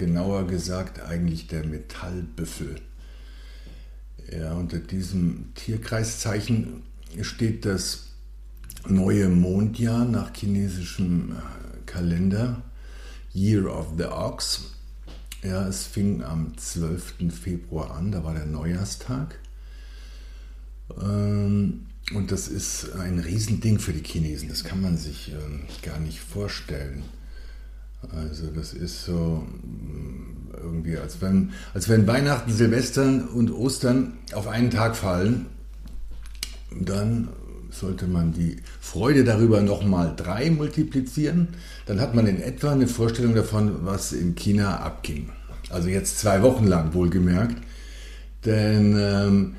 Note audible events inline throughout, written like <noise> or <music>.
genauer gesagt eigentlich der Metallbüffel. Ja, unter diesem Tierkreiszeichen steht das neue Mondjahr nach chinesischem äh, Kalender, Year of the Ox. Ja, es fing am 12. Februar an, da war der Neujahrstag. Ähm, und das ist ein Riesending für die Chinesen, das kann man sich ähm, gar nicht vorstellen. Also das ist so mm, irgendwie, als wenn, als wenn Weihnachten, Silvestern und Ostern auf einen Tag fallen. Dann sollte man die Freude darüber nochmal drei multiplizieren. Dann hat man in etwa eine Vorstellung davon, was in China abging. Also jetzt zwei Wochen lang wohlgemerkt. Denn ähm,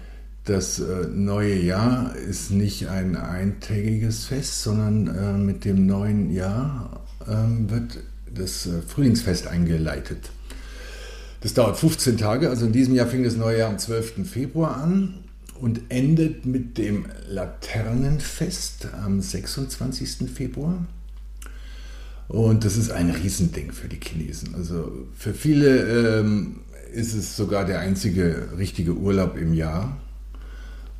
das äh, neue Jahr ist nicht ein eintägiges Fest, sondern äh, mit dem neuen Jahr äh, wird das äh, Frühlingsfest eingeleitet. Das dauert 15 Tage, also in diesem Jahr fing das neue Jahr am 12. Februar an und endet mit dem Laternenfest am 26. Februar. Und das ist ein Riesending für die Chinesen. Also für viele ähm, ist es sogar der einzige richtige Urlaub im Jahr.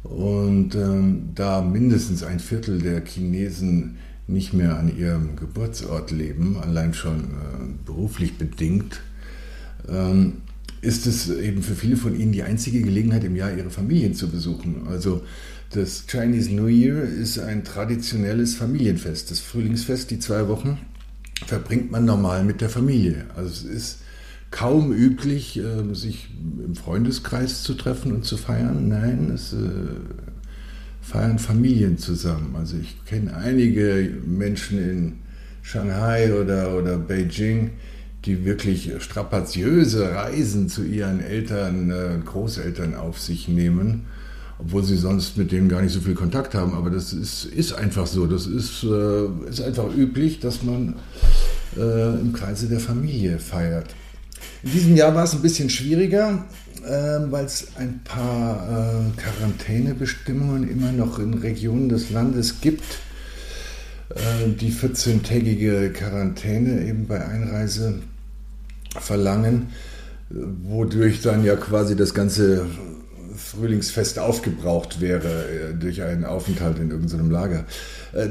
Und ähm, da mindestens ein Viertel der Chinesen nicht mehr an ihrem Geburtsort leben, allein schon äh, beruflich bedingt, ähm, ist es eben für viele von ihnen die einzige Gelegenheit im Jahr, ihre Familien zu besuchen. Also das Chinese New Year ist ein traditionelles Familienfest. Das Frühlingsfest, die zwei Wochen, verbringt man normal mit der Familie. Also es ist kaum üblich, äh, sich im Freundeskreis zu treffen und zu feiern. Nein, es äh, feiern Familien zusammen. Also ich kenne einige Menschen in Shanghai oder, oder Beijing, die wirklich strapaziöse Reisen zu ihren Eltern, äh, Großeltern auf sich nehmen, obwohl sie sonst mit denen gar nicht so viel Kontakt haben. Aber das ist, ist einfach so. Das ist, äh, ist einfach üblich, dass man äh, im Kreise der Familie feiert. In diesem Jahr war es ein bisschen schwieriger äh, weil es ein paar äh, Quarantänebestimmungen immer noch in Regionen des Landes gibt. Äh, die 14-tägige Quarantäne eben bei Einreise verlangen, wodurch dann ja quasi das ganze Frühlingsfest aufgebraucht wäre äh, durch einen Aufenthalt in irgendeinem Lager.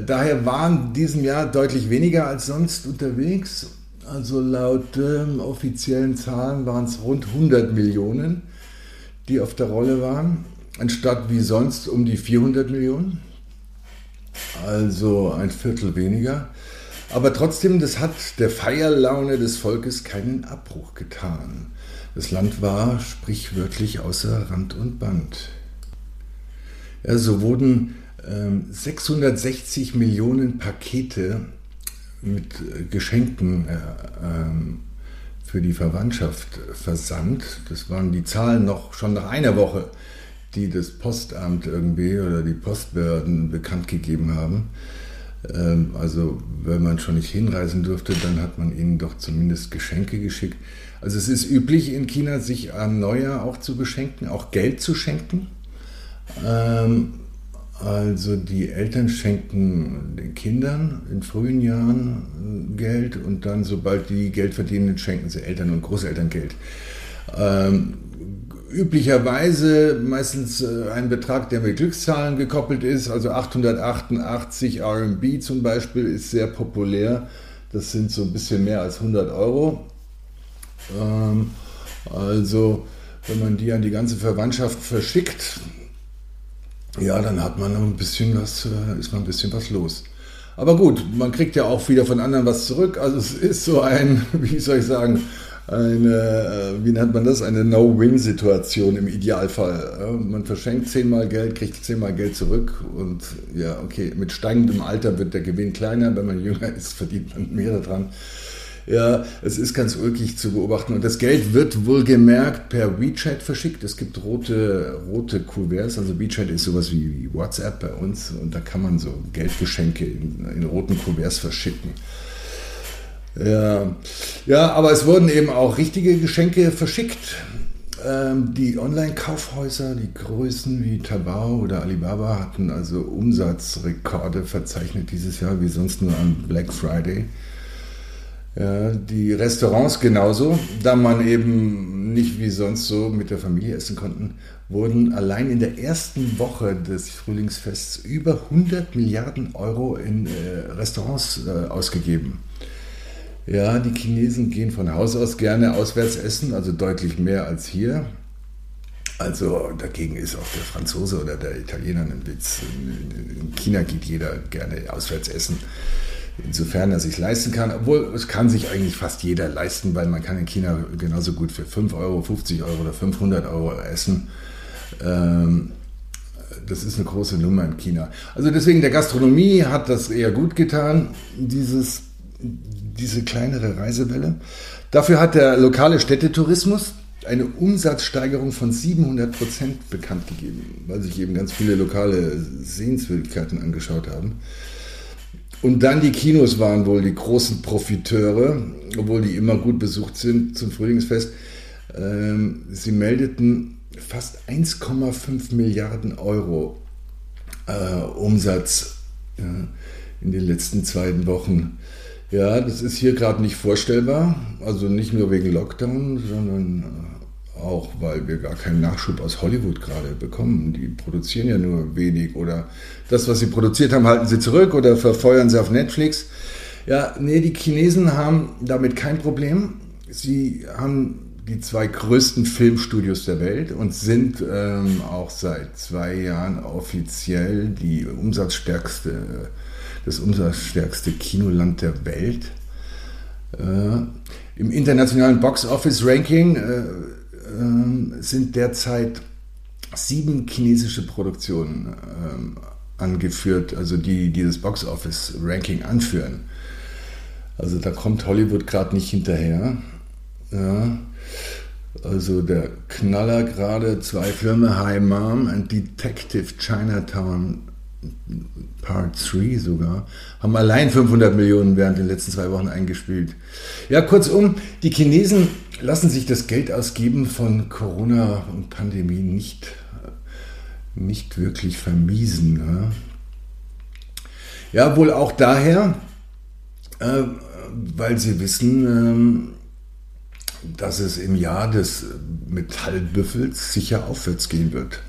Daher waren diesem Jahr deutlich weniger als sonst unterwegs also laut ähm, offiziellen Zahlen waren es rund 100 Millionen, die auf der Rolle waren, anstatt wie sonst um die 400 Millionen. Also ein Viertel weniger. Aber trotzdem, das hat der Feierlaune des Volkes keinen Abbruch getan. Das Land war sprichwörtlich außer Rand und Band. Ja, so wurden ähm, 660 Millionen Pakete mit äh, Geschenken äh, ähm, für die Verwandtschaft versandt. Das waren die Zahlen noch schon nach einer Woche, die das Postamt irgendwie oder die Postbehörden bekannt gegeben haben. Ähm, also wenn man schon nicht hinreisen durfte, dann hat man ihnen doch zumindest Geschenke geschickt. Also es ist üblich in China, sich am Neujahr auch zu beschenken, auch Geld zu schenken. Ähm, also die Eltern schenken den Kindern in frühen Jahren äh, Geld und dann, sobald die Geld verdienen, schenken sie Eltern und Großeltern Geld. Ähm, üblicherweise meistens äh, ein Betrag, der mit Glückszahlen gekoppelt ist, also 888 RMB zum Beispiel ist sehr populär. Das sind so ein bisschen mehr als 100 Euro. Ähm, also wenn man die an die ganze Verwandtschaft verschickt, ja, dann hat man ein bisschen was, äh, ist man ein bisschen was los. Aber gut, man kriegt ja auch wieder von anderen was zurück. Also es ist so ein, <laughs> wie soll ich sagen, eine, äh, wie nennt man das, eine No-Win-Situation im Idealfall. Man verschenkt zehnmal Geld, kriegt zehnmal Geld zurück und ja, okay, mit steigendem Alter wird der Gewinn kleiner. Wenn man jünger ist, verdient man mehr daran. Ja, es ist ganz ulkig zu beobachten. Und das Geld wird wohlgemerkt per WeChat verschickt. Es gibt rote, rote Kuverts. Also WeChat ist sowas wie WhatsApp bei uns. Und da kann man so Geldgeschenke in, in roten Kuverts verschicken. Ja. ja, aber es wurden eben auch richtige Geschenke verschickt. Ähm, die Online-Kaufhäuser, die Größen wie Tabao oder Alibaba hatten also Umsatzrekorde verzeichnet dieses Jahr wie sonst nur am Black Friday. Ja, die Restaurants genauso, da man eben nicht wie sonst so mit der Familie essen konnten, wurden allein in der ersten Woche des Frühlingsfests über 100 Milliarden Euro in äh, Restaurants äh, ausgegeben. Ja, die Chinesen gehen von Haus aus gerne auswärts essen, also deutlich mehr als hier. Also dagegen ist auch der Franzose oder der Italiener ein Witz. In China geht jeder gerne auswärts essen insofern er sich leisten kann. Obwohl es kann sich eigentlich fast jeder leisten, weil man kann in China genauso gut für 5 Euro, 50 Euro oder 500 Euro essen. Ähm, das ist eine große Nummer in China. Also deswegen der Gastronomie hat das eher gut getan, dieses, diese kleinere Reisewelle. Dafür hat der lokale Städtetourismus eine Umsatzsteigerung von 700 Prozent bekannt gegeben, weil sich eben ganz viele lokale Sehenswürdigkeiten angeschaut haben. Und dann die Kinos waren wohl die großen Profiteure, obwohl die immer gut besucht sind zum Frühlingsfest. Ähm, sie meldeten fast 1,5 Milliarden Euro äh, Umsatz ja, in den letzten zwei Wochen. Ja, das ist hier gerade nicht vorstellbar. Also nicht nur wegen Lockdown, sondern äh, auch weil wir gar keinen Nachschub aus Hollywood gerade bekommen. Die produzieren ja nur wenig oder das, was sie produziert haben, halten sie zurück oder verfeuern sie auf Netflix. Ja, nee, die Chinesen haben damit kein Problem. Sie haben die zwei größten Filmstudios der Welt und sind ähm, auch seit zwei Jahren offiziell die umsatzstärkste, das umsatzstärkste Kinoland der Welt. Äh, Im internationalen Box Office Ranking äh, ähm, sind derzeit sieben chinesische Produktionen ähm, angeführt, also die dieses Box Office Ranking anführen. Also da kommt Hollywood gerade nicht hinterher. Ja. Also der Knaller gerade, zwei Filme, High Mom and Detective Chinatown Part 3 sogar, haben allein 500 Millionen während den letzten zwei Wochen eingespielt. Ja, kurzum, die Chinesen lassen sich das Geld ausgeben von Corona und Pandemie nicht, nicht wirklich vermiesen. Ne? Ja, wohl auch daher, äh, weil sie wissen, äh, dass es im Jahr des Metallbüffels sicher aufwärts gehen wird.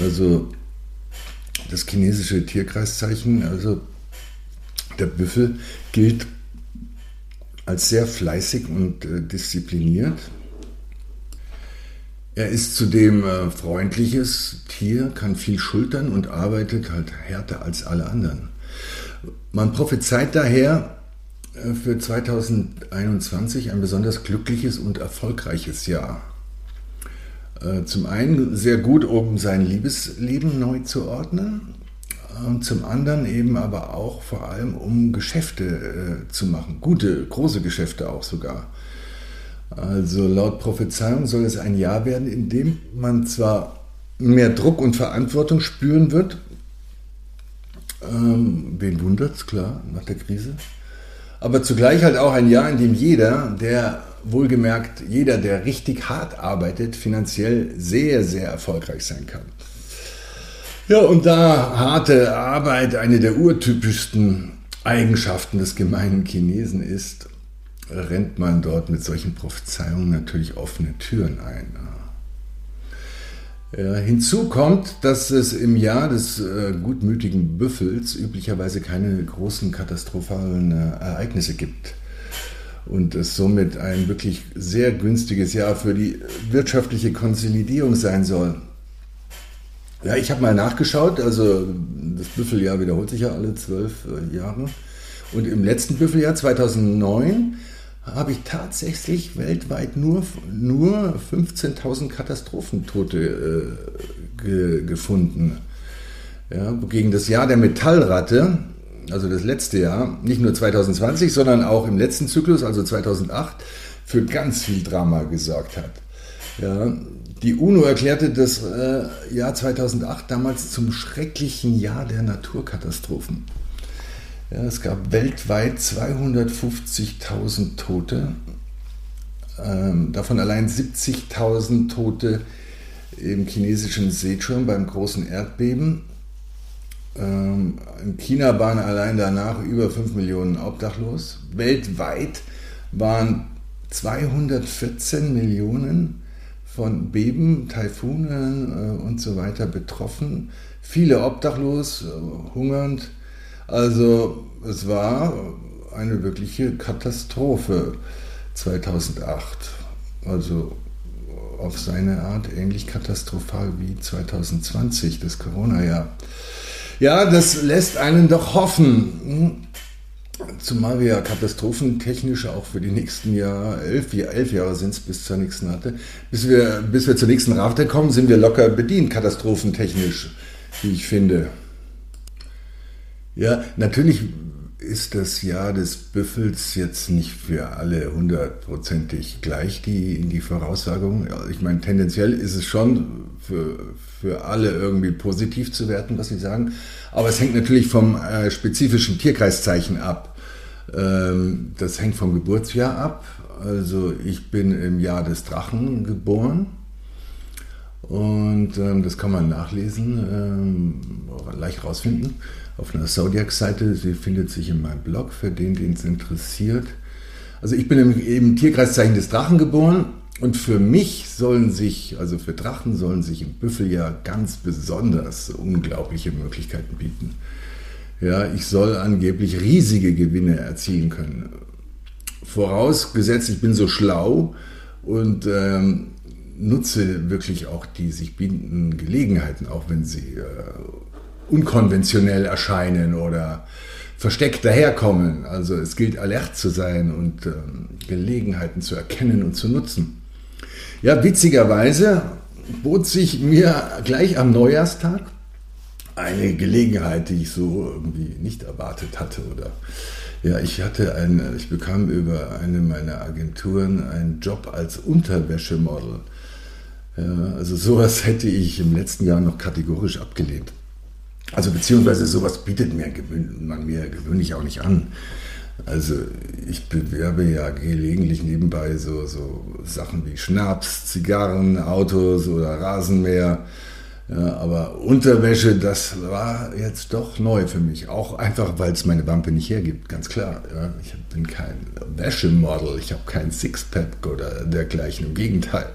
Also das chinesische Tierkreiszeichen, also der Büffel, gilt als sehr fleißig und äh, diszipliniert. Er ist zudem äh, freundliches Tier, kann viel schultern und arbeitet halt härter als alle anderen. Man prophezeit daher äh, für 2021 ein besonders glückliches und erfolgreiches Jahr. Äh, zum einen sehr gut, um sein Liebesleben neu zu ordnen und zum anderen eben aber auch vor allem, um Geschäfte äh, zu machen. Gute, große Geschäfte auch sogar. Also laut Prophezeiung soll es ein Jahr werden, in dem man zwar mehr Druck und Verantwortung spüren wird. Ähm, wen es, klar, nach der Krise. Aber zugleich halt auch ein Jahr, in dem jeder, der wohlgemerkt, jeder, der richtig hart arbeitet, finanziell sehr, sehr erfolgreich sein kann. Ja, und da harte Arbeit eine der urtypischsten Eigenschaften des gemeinen Chinesen ist, rennt man dort mit solchen Prophezeiungen natürlich offene Türen ein. Ja, hinzu kommt, dass es im Jahr des äh, gutmütigen Büffels üblicherweise keine großen katastrophalen äh, Ereignisse gibt und es somit ein wirklich sehr günstiges Jahr für die wirtschaftliche Konsolidierung sein soll. Ja, ich habe mal nachgeschaut, also das Büffeljahr wiederholt sich ja alle zwölf äh, Jahre. Und im letzten Büffeljahr 2009 habe ich tatsächlich weltweit nur, nur 15.000 Katastrophentote äh, ge, gefunden. Ja, gegen das Jahr der Metallratte also das letzte Jahr, nicht nur 2020, sondern auch im letzten Zyklus, also 2008, für ganz viel Drama gesorgt hat. Ja, die UNO erklärte das äh, Jahr 2008 damals zum schrecklichen Jahr der Naturkatastrophen. Ja, es gab weltweit 250.000 Tote, ähm, davon allein 70.000 Tote im chinesischen Sichuan beim großen Erdbeben. Ähm, in China waren allein danach über 5 Millionen obdachlos. Weltweit waren 214 Millionen von Beben, Taifunen äh, und so weiter betroffen. Viele obdachlos, äh, hungernd. Also es war eine wirkliche Katastrophe 2008. Also auf seine Art ähnlich katastrophal wie 2020, das Corona-Jahr. Ja, das lässt einen doch hoffen. Zumal wir ja katastrophentechnisch auch für die nächsten Jahre, elf, elf Jahre sind es bis zur nächsten Rate, bis wir, bis wir zur nächsten Rate kommen, sind wir locker bedient, katastrophentechnisch, wie ich finde. Ja, natürlich ist das Jahr des Büffels jetzt nicht für alle hundertprozentig gleich, die, die Voraussagung. Ich meine, tendenziell ist es schon für, für alle irgendwie positiv zu werten, was sie sagen. Aber es hängt natürlich vom äh, spezifischen Tierkreiszeichen ab. Ähm, das hängt vom Geburtsjahr ab. Also ich bin im Jahr des Drachen geboren. Und ähm, das kann man nachlesen, ähm, leicht rausfinden auf einer Zodiac-Seite. Sie findet sich in meinem Blog, für den, den es interessiert. Also ich bin im, im Tierkreiszeichen des Drachen geboren und für mich sollen sich, also für Drachen sollen sich im Büffeljahr ganz besonders unglaubliche Möglichkeiten bieten. Ja, ich soll angeblich riesige Gewinne erzielen können. Vorausgesetzt, ich bin so schlau und ähm, nutze wirklich auch die sich bietenden Gelegenheiten, auch wenn sie äh, unkonventionell erscheinen oder versteckt daherkommen. Also es gilt alert zu sein und ähm, Gelegenheiten zu erkennen und zu nutzen. Ja, witzigerweise bot sich mir gleich am Neujahrstag eine Gelegenheit, die ich so irgendwie nicht erwartet hatte oder ja, ich hatte eine, ich bekam über eine meiner Agenturen einen Job als Unterwäschemodel. Ja, also sowas hätte ich im letzten Jahr noch kategorisch abgelehnt. Also beziehungsweise sowas bietet mir, man mir gewöhnlich auch nicht an. Also ich bewerbe ja gelegentlich nebenbei so, so Sachen wie Schnaps, Zigarren, Autos oder Rasenmäher. Ja, aber Unterwäsche, das war jetzt doch neu für mich. Auch einfach, weil es meine Wampe nicht hergibt, ganz klar. Ja, ich bin kein Wäschemodel, ich habe kein Sixpack oder dergleichen. Im Gegenteil.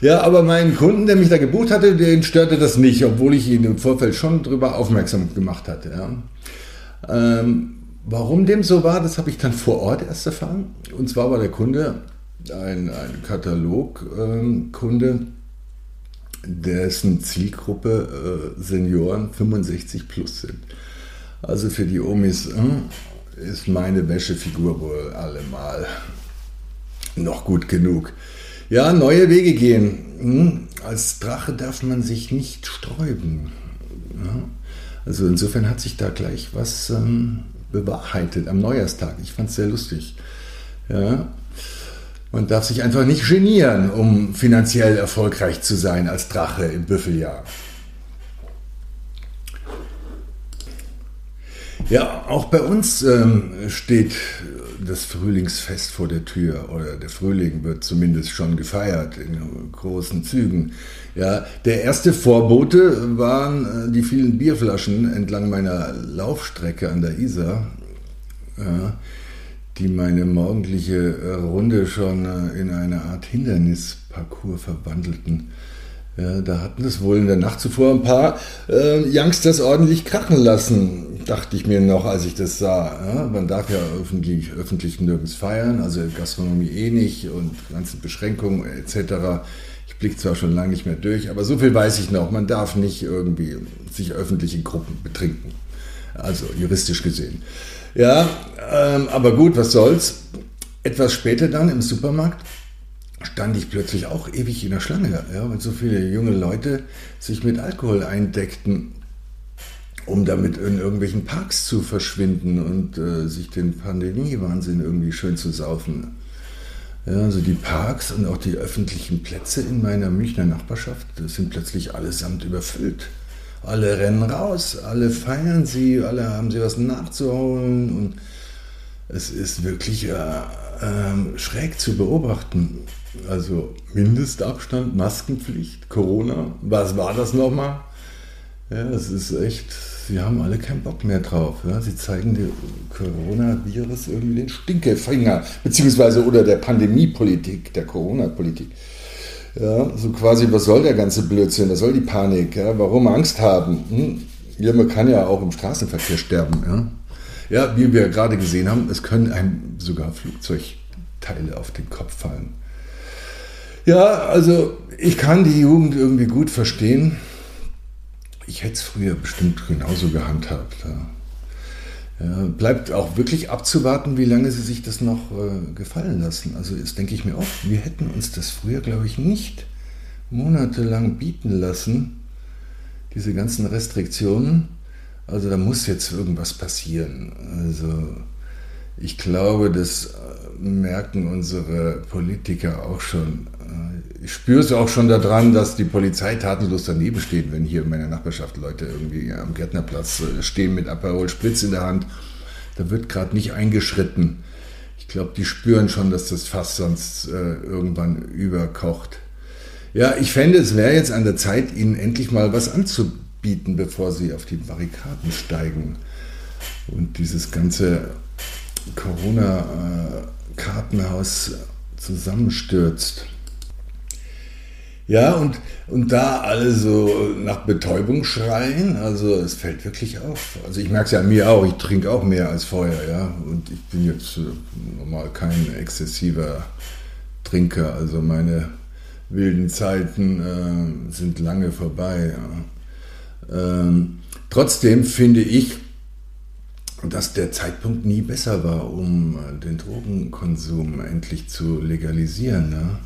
Ja, aber meinen Kunden, der mich da gebucht hatte, den störte das nicht, obwohl ich ihn im Vorfeld schon darüber aufmerksam gemacht hatte. Ja. Ähm, warum dem so war, das habe ich dann vor Ort erst erfahren. Und zwar war der Kunde ein, ein Katalogkunde, ähm, dessen Zielgruppe äh, Senioren 65 plus sind. Also für die Omis äh, ist meine Wäschefigur wohl allemal noch gut genug. Ja, neue Wege gehen. Hm? Als Drache darf man sich nicht sträuben. Also insofern hat sich da gleich was ähm, bewahrheitet am Neujahrstag. Ich fand es sehr lustig. Ja? Man darf sich einfach nicht genieren, um finanziell erfolgreich zu sein als Drache im Büffeljahr. Ja, auch bei uns ähm, steht das Frühlingsfest vor der Tür oder der Frühling wird zumindest schon gefeiert in großen Zügen. Ja, der erste Vorbote waren äh, die vielen Bierflaschen entlang meiner Laufstrecke an der Isar, ja, die meine morgendliche äh, Runde schon äh, in eine Art Hindernisparcours verwandelten. Da hatten es wohl in der Nacht zuvor ein paar äh, Youngsters ordentlich krachen lassen, dachte ich mir noch, als ich das sah. Ja, man darf ja öffentlich, öffentlich nirgends feiern, also Gastronomie eh nicht und ganze Beschränkungen etc. Ich blicke zwar schon lange nicht mehr durch, aber so viel weiß ich noch. Man darf nicht irgendwie sich öffentlich in Gruppen betrinken. Also juristisch gesehen. Ja, ähm, aber gut, was soll's. Etwas später dann im Supermarkt stand ich plötzlich auch ewig in der Schlange, ja, weil so viele junge Leute sich mit Alkohol eindeckten. um damit in irgendwelchen Parks zu verschwinden und äh, sich den Pandemiewahnsinn irgendwie schön zu saufen. Ja, also die Parks und auch die öffentlichen Plätze in meiner Münchner Nachbarschaft sind plötzlich allesamt überfüllt. Alle rennen raus, alle feiern sie, alle haben sie was nachzuholen und es ist wirklich äh, äh, schräg zu beobachten. Also Mindestabstand, Maskenpflicht, Corona, was war das nochmal? Ja, es ist echt, sie haben alle keinen Bock mehr drauf. Ja? Sie zeigen dem Coronavirus irgendwie den Stinkefinger, beziehungsweise oder der Pandemiepolitik, der Corona-Politik. Ja, so quasi, was soll der ganze Blödsinn, was soll die Panik, ja? warum Angst haben? Hm? Ja, man kann ja auch im Straßenverkehr sterben. Ja, ja wie wir gerade gesehen haben, es können einem sogar Flugzeugteile auf den Kopf fallen. Ja, also ich kann die Jugend irgendwie gut verstehen ich hätte es früher bestimmt genauso gehandhabt. Ja. Ja, bleibt auch wirklich abzuwarten, wie lange sie sich das noch äh, gefallen lassen. Also das denke ich mir oft, wir hätten uns das früher, glaube ich, nicht monatelang bieten lassen, diese ganzen Restriktionen. Also da muss jetzt irgendwas passieren. Also ich glaube, das äh, merken unsere Politiker auch schon. Äh, ich spüre es auch schon daran, dass die Polizei tatenlos daneben steht, wenn hier in meiner Nachbarschaft Leute irgendwie am Gärtnerplatz äh, stehen mit Aperol Spritz in der Hand. Da wird gerade nicht eingeschritten. Ich glaube, die spüren schon, dass das Fass sonst irgendwann überkocht. Ja, ich fände, es wäre jetzt an der Zeit, ihnen endlich mal was anzubieten, bevor sie auf die Barrikaden steigen. Und dieses ganze Corona-Kartenhaus zusammenstürzt. Ja, und, und da alle so nach Betäubung schreien, also es fällt wirklich auf. Also ich merke es ja an mir auch, ich trinke auch mehr als vorher, ja. Und ich bin jetzt äh, normal kein exzessiver Trinker, also meine wilden Zeiten äh, sind lange vorbei. Ja. Ähm, trotzdem finde ich, dass der Zeitpunkt nie besser war, um äh, den Drogenkonsum endlich zu legalisieren. Ne?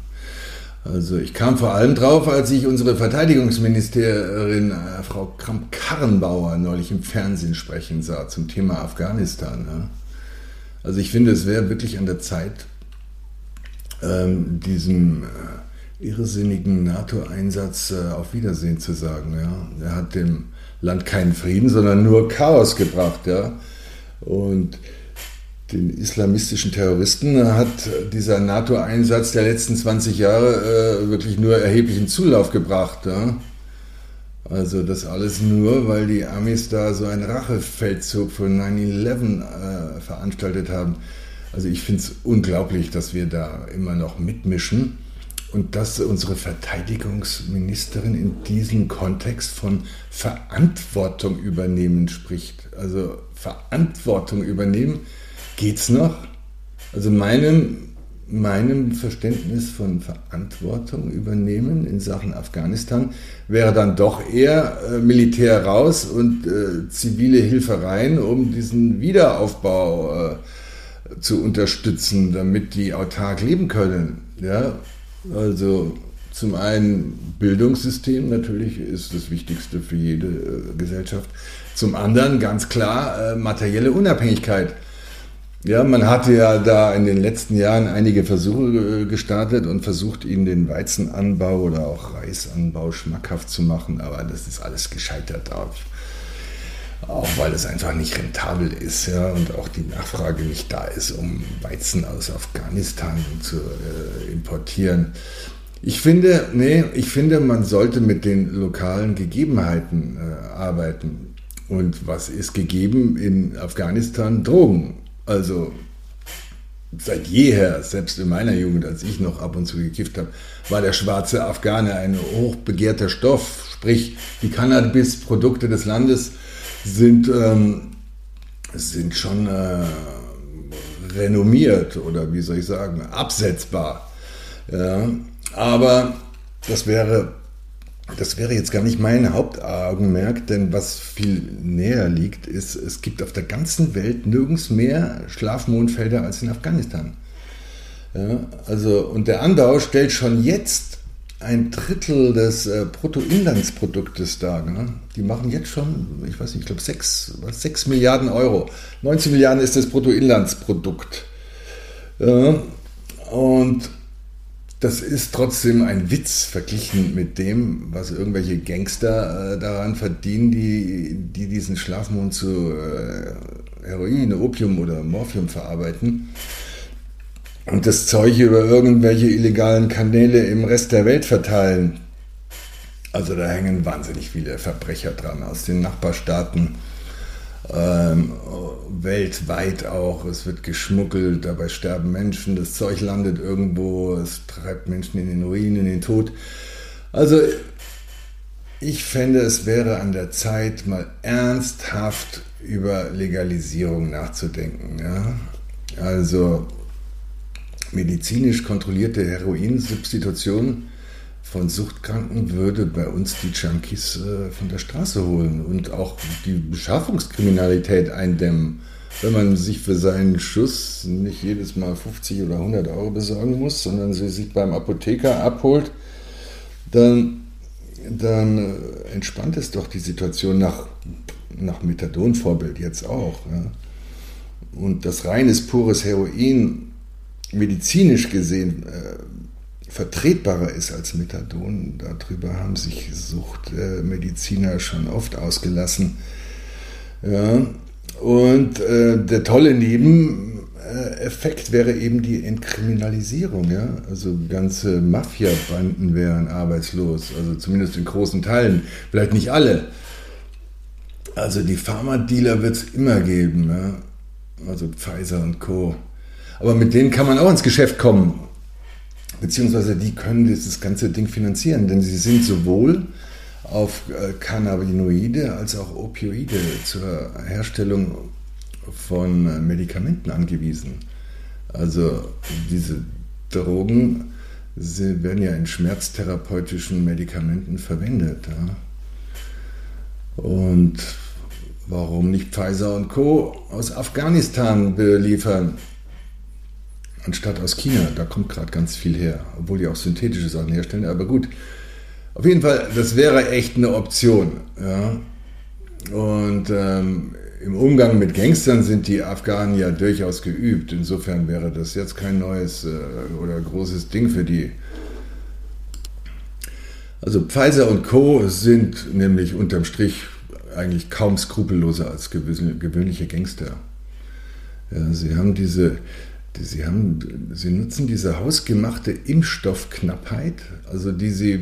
Also ich kam vor allem drauf, als ich unsere Verteidigungsministerin äh, Frau Kramp-Karrenbauer neulich im Fernsehen sprechen sah zum Thema Afghanistan. Also ich finde, es wäre wirklich an der Zeit, ähm, diesem äh, irrsinnigen NATO-Einsatz äh, auf Wiedersehen zu sagen. Er hat dem Land keinen Frieden, sondern nur Chaos gebracht. Und den islamistischen Terroristen hat dieser NATO-Einsatz der letzten 20 Jahre äh, wirklich nur erheblichen Zulauf gebracht. Ja? Also das alles nur, weil die Amis da so einen Rachefeldzug von 9-11 äh, veranstaltet haben. Also ich finde es unglaublich, dass wir da immer noch mitmischen und dass unsere Verteidigungsministerin in diesem Kontext von Verantwortung übernehmen spricht. Also Verantwortung übernehmen, geht's noch? Also meinem, meinem Verständnis von Verantwortung übernehmen in Sachen Afghanistan wäre dann doch eher äh, Militär raus und äh, zivile Hilfe rein, um diesen Wiederaufbau äh, zu unterstützen, damit die autark leben können. Ja, also zum einen Bildungssystem natürlich ist das Wichtigste für jede äh, Gesellschaft. Zum anderen ganz klar äh, materielle Unabhängigkeit. Ja, man hatte ja da in den letzten Jahren einige Versuche äh, gestartet und versucht, ihnen den Weizenanbau oder auch Reisanbau schmackhaft zu machen, aber das ist alles gescheitert auf. Auch weil es einfach nicht rentabel ist ja, und auch die Nachfrage nicht da ist, um Weizen aus Afghanistan zu äh, importieren. Ich finde, nee, ich finde, man sollte mit den lokalen Gegebenheiten äh, arbeiten. Und was ist gegeben in Afghanistan? Drogen. Also seit jeher, selbst in meiner Jugend, als ich noch ab und zu gekifft habe, war der schwarze Afghane ein hochbegehrter Stoff. Sprich, die Cannabis-Produkte des Landes sind, ähm, sind schon äh, renommiert oder wie soll ich sagen, absetzbar. Ja, aber das wäre, das wäre jetzt gar nicht mein Hauptaugenmerk, denn was viel näher liegt, ist, es gibt auf der ganzen Welt nirgends mehr Schlafmondfelder als in Afghanistan. Ja, also, und der Anbau stellt schon jetzt ein Drittel des äh, Bruttoinlandsproduktes da. Ne? Die machen jetzt schon, ich weiß nicht, ich glaube 6, 6 Milliarden Euro. 19 Milliarden ist das Bruttoinlandsprodukt. Ja, und das ist trotzdem ein Witz verglichen mit dem, was irgendwelche Gangster äh, daran verdienen, die, die diesen Schlafmond zu äh, Heroin, Opium oder Morphium verarbeiten und das Zeug über irgendwelche illegalen Kanäle im Rest der Welt verteilen. Also da hängen wahnsinnig viele Verbrecher dran aus den Nachbarstaaten, ähm, weltweit auch. Es wird geschmuggelt, dabei sterben Menschen, das Zeug landet irgendwo, es treibt Menschen in den Ruinen, in den Tod. Also ich fände, es wäre an der Zeit, mal ernsthaft über Legalisierung nachzudenken. Ja? Also medizinisch kontrollierte Heroinsubstitution von Suchtkranken würde bei uns die Junkies äh, von der Straße holen und auch die Beschaffungskriminalität eindämmen. Wenn man sich für seinen Schuss nicht jedes Mal 50 oder 100 Euro besorgen muss, sondern sie sich beim Apotheker abholt, dann, dann äh, entspannt es doch die Situation nach, nach Methadon-Vorbild jetzt auch. Ja. Und das reines, pures Heroin medizinisch gesehen äh, vertretbarer ist als Methadon. Darüber haben sich Suchtmediziner schon oft ausgelassen. Ja. Und äh, der tolle Nebeneffekt wäre eben die Entkriminalisierung. Ja? Also ganze Mafia-Banden wären arbeitslos, also zumindest in großen Teilen, vielleicht nicht alle. Also die Pharmadealer wird es immer geben, ja? also Pfizer und Co. Aber mit denen kann man auch ins Geschäft kommen. Beziehungsweise die können dieses ganze Ding finanzieren, denn sie sind sowohl auf äh, Cannabinoide als auch Opioide zur Herstellung von äh, Medikamenten angewiesen. Also diese Drogen sie werden ja in schmerztherapeutischen Medikamenten verwendet. Ja. Und warum nicht Pfizer und Co. aus Afghanistan beliefern? Anstatt aus China. Da kommt gerade ganz viel her, obwohl die auch synthetische Sachen herstellen. Aber gut, auf jeden Fall, das wäre echt eine Option. Ja. Und ähm, im Umgang mit Gangstern sind die Afghanen ja durchaus geübt. Insofern wäre das jetzt kein neues äh, oder großes Ding für die. Also Pfizer und Co. sind nämlich unterm Strich eigentlich kaum skrupelloser als gewöhnliche Gangster. Ja, sie haben diese, Sie, haben, Sie nutzen diese hausgemachte Impfstoffknappheit, also die Sie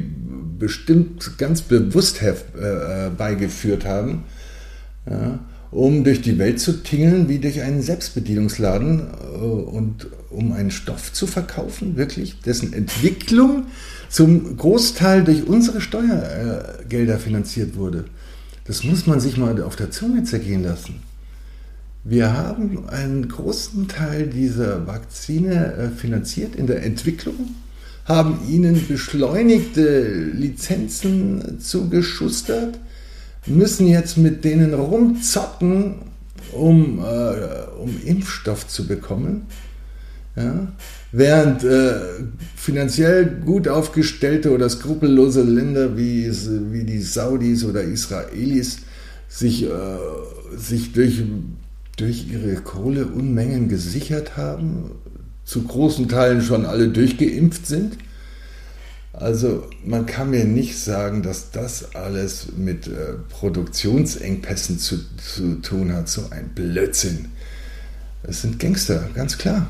bestimmt ganz bewusst herbeigeführt äh, haben, ja, um durch die Welt zu tingeln wie durch einen Selbstbedienungsladen äh, und um einen Stoff zu verkaufen, wirklich, dessen Entwicklung zum Großteil durch unsere Steuergelder finanziert wurde. Das muss man sich mal auf der Zunge zergehen lassen. Wir haben einen großen Teil dieser Vakzine äh, finanziert in der Entwicklung, haben ihnen beschleunigte Lizenzen zugeschustert, müssen jetzt mit denen rumzocken, um, äh, um Impfstoff zu bekommen. Ja? Während äh, finanziell gut aufgestellte oder skrupellose Länder wie, wie die Saudis oder Israelis sich, äh, sich durch durch ihre Kohle Unmengen gesichert haben, zu großen Teilen schon alle durchgeimpft sind. Also man kann mir nicht sagen, dass das alles mit äh, Produktionsengpässen zu, zu tun hat. So ein Blödsinn. Es sind Gangster, ganz klar.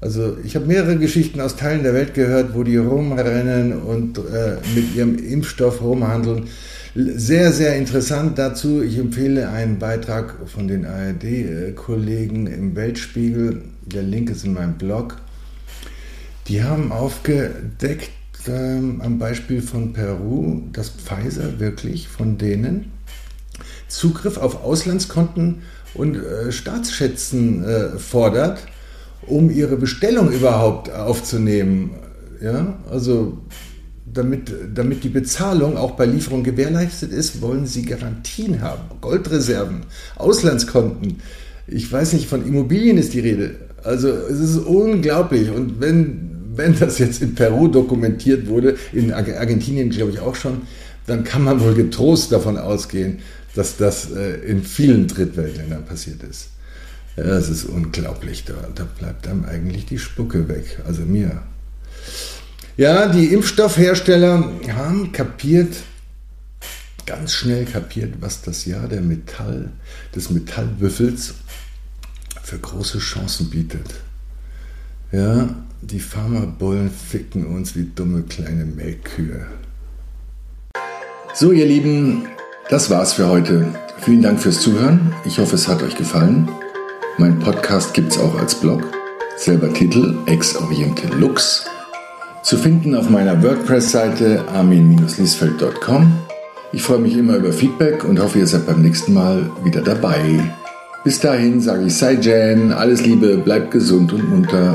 Also ich habe mehrere Geschichten aus Teilen der Welt gehört, wo die rumrennen und äh, mit ihrem Impfstoff rumhandeln. Sehr, sehr interessant dazu. Ich empfehle einen Beitrag von den ARD-Kollegen im Weltspiegel. Der Link ist in meinem Blog. Die haben aufgedeckt ähm, am Beispiel von Peru, dass Pfizer wirklich von denen Zugriff auf Auslandskonten und äh, Staatsschätzen äh, fordert, um ihre Bestellung überhaupt aufzunehmen. Ja, also damit, damit die Bezahlung auch bei Lieferung gewährleistet ist, wollen sie Garantien haben. Goldreserven, Auslandskonten. Ich weiß nicht, von Immobilien ist die Rede. Also es ist unglaublich. Und wenn, wenn das jetzt in Peru dokumentiert wurde, in Argentinien glaube ich auch schon, dann kann man wohl getrost davon ausgehen, dass das äh, in vielen Drittweltländern passiert ist. Ja, das ist unglaublich. Da, da bleibt einem eigentlich die Spucke weg. Also mir. Ja, die Impfstoffhersteller haben kapiert, ganz schnell kapiert, was das Jahr der Metall, des Metallwürfels für große Chancen bietet. Ja, die Pharmabullen ficken uns wie dumme kleine Melkkühe. So, ihr Lieben, das war's für heute. Vielen Dank fürs Zuhören. Ich hoffe, es hat euch gefallen. Mein Podcast gibt's auch als Blog. Selber Titel Ex Oriente Lux. Zu finden auf meiner WordPress-Seite armin-liesfeld.com. Ich freue mich immer über Feedback und hoffe, ihr seid beim nächsten Mal wieder dabei. Bis dahin sage ich Sei Jan, alles Liebe, bleibt gesund und munter.